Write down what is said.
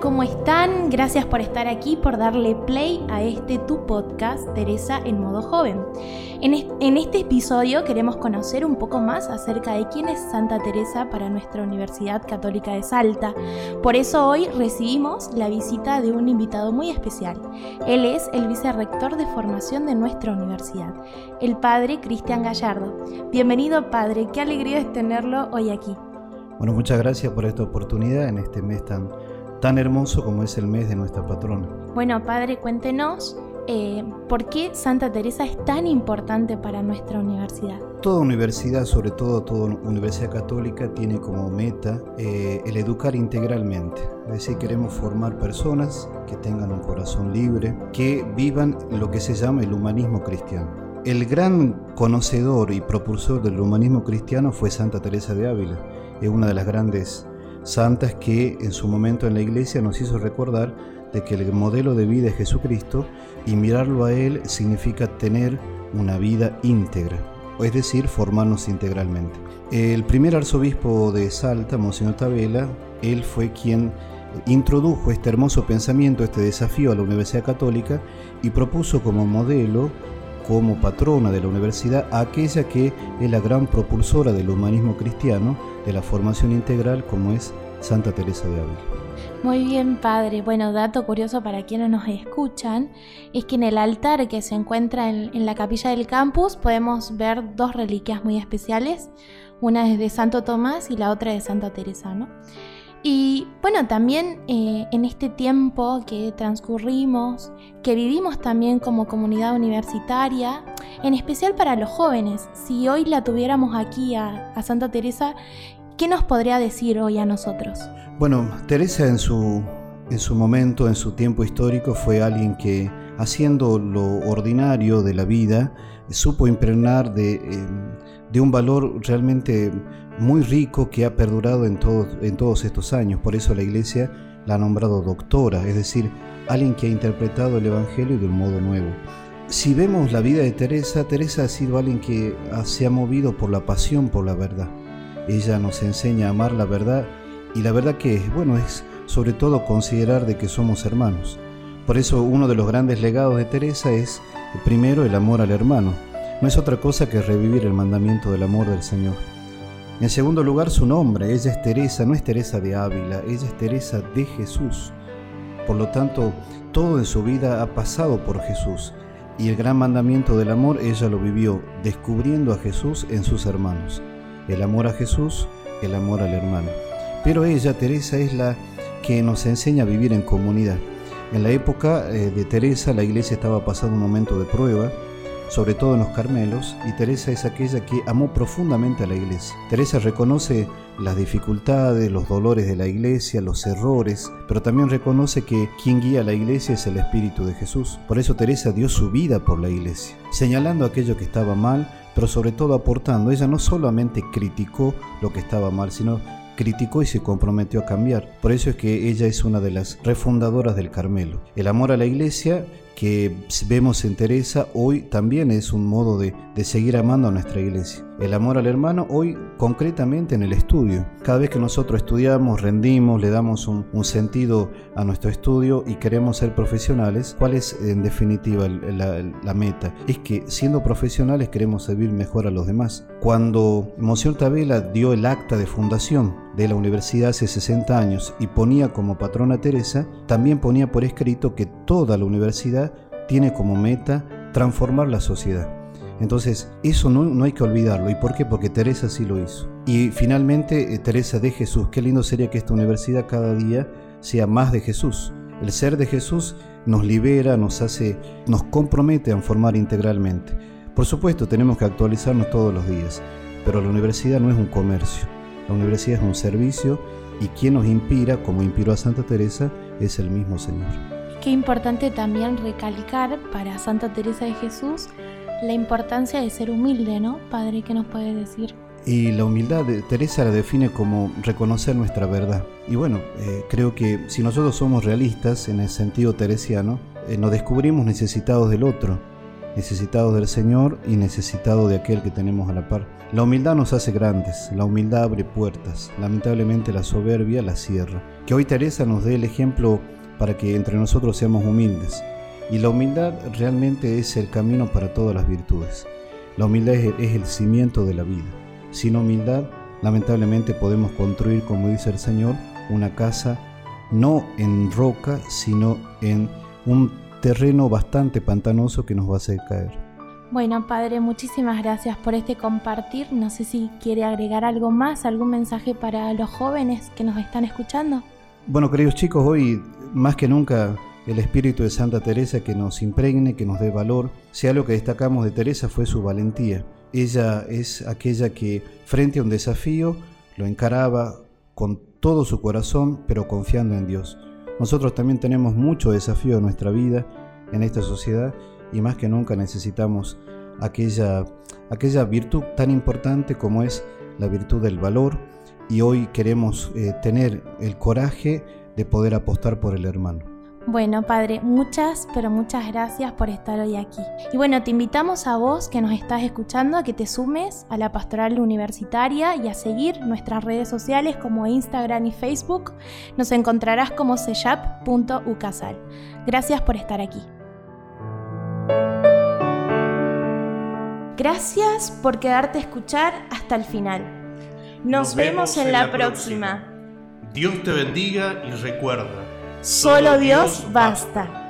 ¿cómo están? Gracias por estar aquí, por darle play a este tu podcast, Teresa en modo joven. En, este episodio queremos conocer un poco más acerca de quién es Santa Teresa para nuestra Universidad Católica de Salta. Por eso hoy recibimos la visita de un invitado muy especial. Él es el vicerrector de formación de nuestra universidad, el padre Cristian Gallardo. Bienvenido padre, qué alegría es tenerlo hoy aquí. Bueno, muchas gracias por esta oportunidad en este mes tan tan hermoso como es el mes de nuestra patrona. Bueno, padre, cuéntenos eh, por qué Santa Teresa es tan importante para nuestra universidad. Toda universidad, sobre todo toda universidad católica, tiene como meta eh, el educar integralmente. Es decir, queremos formar personas que tengan un corazón libre, que vivan lo que se llama el humanismo cristiano. El gran conocedor y propulsor del humanismo cristiano fue Santa Teresa de Ávila. Es una de las grandes santas que en su momento en la iglesia nos hizo recordar de que el modelo de vida es Jesucristo y mirarlo a Él significa tener una vida íntegra, es decir, formarnos integralmente. El primer arzobispo de Salta, Monseñor Tabela, él fue quien introdujo este hermoso pensamiento, este desafío a la Universidad Católica y propuso como modelo, como patrona de la universidad, aquella que es la gran propulsora del humanismo cristiano, de la formación integral como es Santa Teresa de Ávila. Muy bien, padre. Bueno, dato curioso para quienes nos escuchan es que en el altar que se encuentra en, la capilla del campus podemos ver dos reliquias muy especiales. Una es de Santo Tomás y la otra de Santa Teresa, ¿no? Y bueno, también eh, en este tiempo que transcurrimos, que vivimos también como comunidad universitaria, en especial para los jóvenes, si hoy la tuviéramos aquí a, a Santa Teresa, ¿qué nos podría decir hoy a nosotros? Bueno, Teresa en su, en su momento, en su tiempo histórico, fue alguien que haciendo lo ordinario de la vida, supo impregnar de, eh, de un valor realmente muy rico que ha perdurado en, en todos estos años. Por eso la Iglesia la ha nombrado doctora, es decir, alguien que ha interpretado el Evangelio de un modo nuevo. Si vemos la vida de Teresa, Teresa ha sido alguien que se ha movido por la pasión por la verdad. Ella nos enseña a amar la verdad y la verdad que, bueno, es sobre todo considerar de que somos hermanos. Por eso uno de los grandes legados de Teresa es, primero, el amor al hermano. No es otra cosa que revivir el mandamiento del amor del Señor. En segundo lugar, su nombre. Ella es Teresa, no es Teresa de Ávila, ella es Teresa de Jesús. Por lo tanto, todo en su vida ha pasado por Jesús. Y el gran mandamiento del amor ella lo vivió descubriendo a Jesús en sus hermanos. El amor a Jesús, el amor al hermano. Pero ella, Teresa, es la que nos enseña a vivir en comunidad. En la época eh, de Teresa la iglesia estaba pasando un momento de prueba, sobre todo en los Carmelos, y Teresa es aquella que amó profundamente a la iglesia. Teresa reconoce las dificultades, los dolores de la iglesia, los errores, pero también reconoce que quien guía a la iglesia es el Espíritu de Jesús. Por eso Teresa dio su vida por la iglesia, señalando aquello que estaba mal, pero sobre todo aportando. Ella no solamente criticó lo que estaba mal, sino criticó y se comprometió a cambiar. Por eso es que ella es una de las refundadoras del Carmelo. El amor a la iglesia que vemos en Teresa hoy también es un modo de, seguir amando a nuestra iglesia. El amor al hermano hoy concretamente en el estudio. Cada vez que nosotros estudiamos, rendimos, le damos un, sentido a nuestro estudio y queremos ser profesionales, ¿cuál es en definitiva la, meta? Es que siendo profesionales queremos servir mejor a los demás. Cuando Monsignor Tabela dio el acta de fundación de la universidad hace 60 años y ponía como patrona Teresa, también ponía por escrito que toda la universidad tiene como meta transformar la sociedad. Entonces, eso no, hay que olvidarlo. ¿Y por qué? Porque Teresa sí lo hizo. Y finalmente, eh, Teresa de Jesús. Qué lindo sería que esta universidad cada día sea más de Jesús. El ser de Jesús nos libera, nos hace, nos compromete a formar integralmente. Por supuesto, tenemos que actualizarnos todos los días, pero la universidad no es un comercio. La universidad es un servicio y quien nos inspira, como inspiró a Santa Teresa, es el mismo Señor. Qué importante también recalcar para Santa Teresa de Jesús la importancia de ser humilde, ¿no? Padre, ¿qué nos puede decir? Y la humildad de Teresa la define como reconocer nuestra verdad. Y bueno, eh, creo que si nosotros somos realistas en el sentido teresiano, eh, nos descubrimos necesitados del otro, necesitados del Señor y necesitados de aquel que tenemos a la par. La humildad nos hace grandes, la humildad abre puertas, lamentablemente la soberbia la cierra. Que hoy Teresa nos dé el ejemplo para que entre nosotros seamos humildes. Y la humildad realmente es el camino para todas las virtudes. La humildad es el cimiento de la vida. Sin humildad, lamentablemente podemos construir, como dice el Señor, una casa no en roca, sino en un terreno bastante pantanoso que nos va a hacer caer. Bueno, Padre, muchísimas gracias por este compartir. No sé si quiere agregar algo más, algún mensaje para los jóvenes que nos están escuchando. Bueno, queridos chicos, hoy más que nunca el espíritu de Santa Teresa que nos impregne, que nos dé valor. Si algo que destacamos de Teresa fue su valentía. Ella es aquella que frente a un desafío lo encaraba con todo su corazón, pero confiando en Dios. Nosotros también tenemos mucho desafío en nuestra vida, en esta sociedad, y más que nunca necesitamos aquella, aquella virtud tan importante como es la virtud del valor, y hoy queremos eh, tener el coraje de poder apostar por el hermano. Bueno, Padre, muchas, pero muchas gracias por estar hoy aquí. Y bueno, te invitamos a vos que nos estás escuchando a que te sumes a la pastoral universitaria y a seguir nuestras redes sociales como Instagram y Facebook. Nos encontrarás como seyap.ucasal. Gracias por estar aquí. Gracias por quedarte a escuchar hasta el final. Nos, vemos, en, la, próxima. Dios te bendiga y recuerda Solo Dios basta.